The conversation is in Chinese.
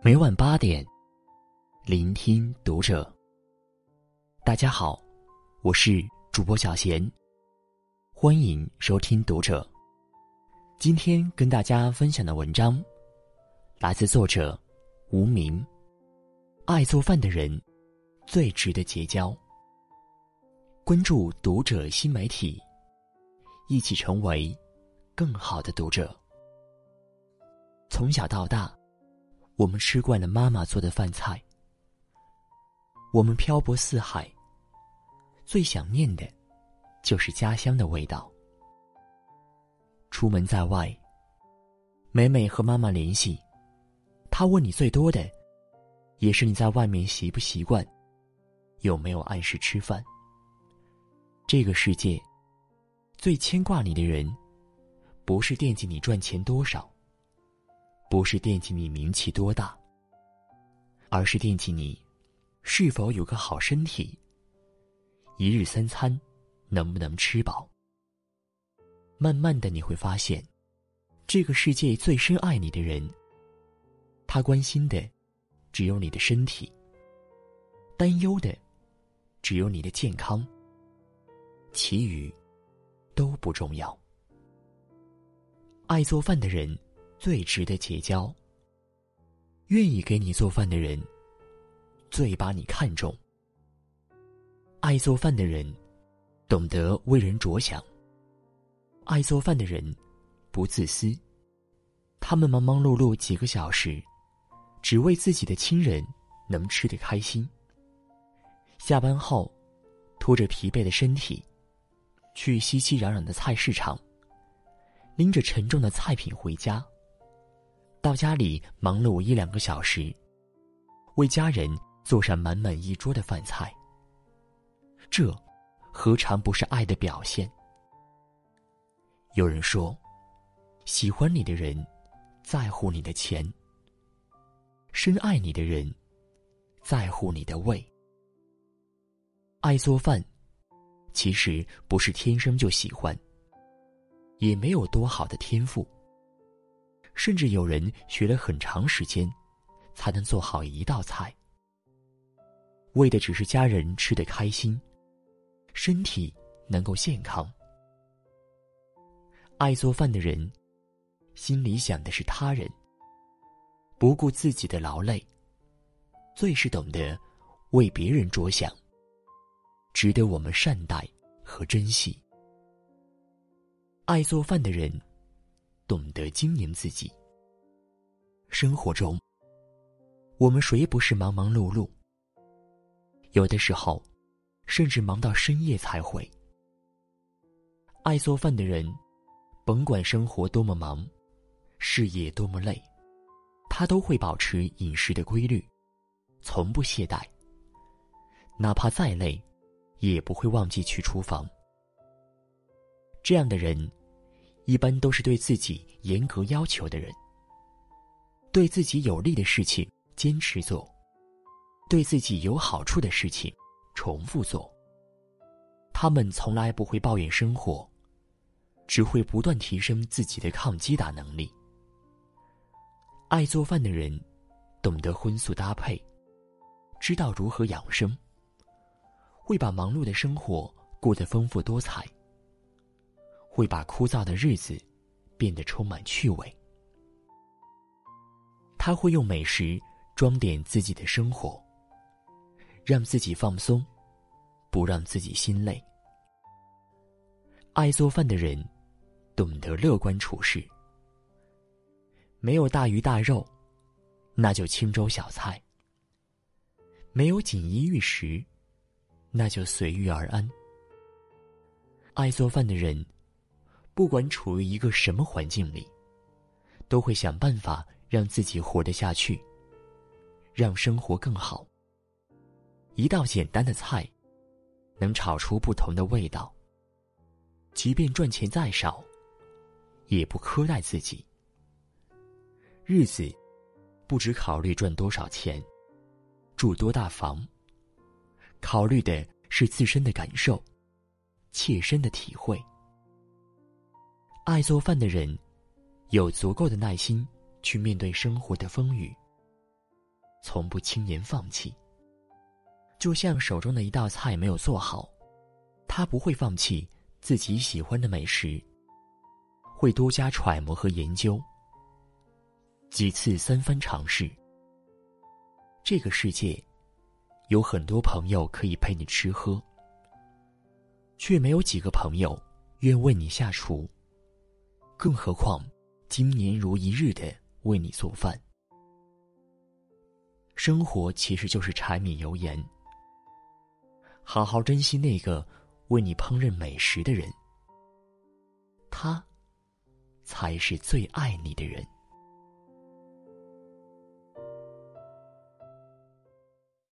每晚八点，聆听读者。大家好，我是主播小贤，欢迎收听读者。今天跟大家分享的文章，来自作者无名。爱做饭的人，最值得结交。关注读者新媒体，一起成为更好的读者。从小到大。我们吃惯了妈妈做的饭菜，我们漂泊四海，最想念的，就是家乡的味道。出门在外，每每和妈妈联系，她问你最多的，也是你在外面习不习惯，有没有按时吃饭。这个世界，最牵挂你的人，不是惦记你赚钱多少。不是惦记你名气多大，而是惦记你是否有个好身体，一日三餐能不能吃饱。慢慢的你会发现，这个世界最深爱你的人，他关心的只有你的身体，担忧的只有你的健康，其余都不重要。爱做饭的人。最值得结交。愿意给你做饭的人，最把你看重。爱做饭的人，懂得为人着想。爱做饭的人，不自私。他们忙忙碌碌几个小时，只为自己的亲人能吃得开心。下班后，拖着疲惫的身体，去熙熙攘攘的菜市场，拎着沉重的菜品回家。到家里忙碌一两个小时，为家人做上满满一桌的饭菜。这，何尝不是爱的表现？有人说，喜欢你的人，在乎你的钱；深爱你的人，在乎你的胃。爱做饭，其实不是天生就喜欢，也没有多好的天赋。甚至有人学了很长时间，才能做好一道菜，为的只是家人吃得开心，身体能够健康。爱做饭的人，心里想的是他人，不顾自己的劳累，最是懂得为别人着想，值得我们善待和珍惜。爱做饭的人。懂得经营自己。生活中，我们谁不是忙忙碌碌？有的时候，甚至忙到深夜才回。爱做饭的人，甭管生活多么忙，事业多么累，他都会保持饮食的规律，从不懈怠。哪怕再累，也不会忘记去厨房。这样的人。一般都是对自己严格要求的人，对自己有利的事情坚持做，对自己有好处的事情重复做。他们从来不会抱怨生活，只会不断提升自己的抗击打能力。爱做饭的人，懂得荤素搭配，知道如何养生，会把忙碌的生活过得丰富多彩。会把枯燥的日子变得充满趣味。他会用美食装点自己的生活，让自己放松，不让自己心累。爱做饭的人，懂得乐观处事。没有大鱼大肉，那就清粥小菜；没有锦衣玉食，那就随遇而安。爱做饭的人。不管处于一个什么环境里，都会想办法让自己活得下去，让生活更好。一道简单的菜，能炒出不同的味道。即便赚钱再少，也不苛待自己。日子，不只考虑赚多少钱，住多大房，考虑的是自身的感受，切身的体会。爱做饭的人，有足够的耐心去面对生活的风雨，从不轻言放弃。就像手中的一道菜没有做好，他不会放弃自己喜欢的美食，会多加揣摩和研究，几次三番尝试。这个世界，有很多朋友可以陪你吃喝，却没有几个朋友愿为你下厨。更何况，今年如一日的为你做饭。生活其实就是柴米油盐。好好珍惜那个为你烹饪美食的人，他才是最爱你的人。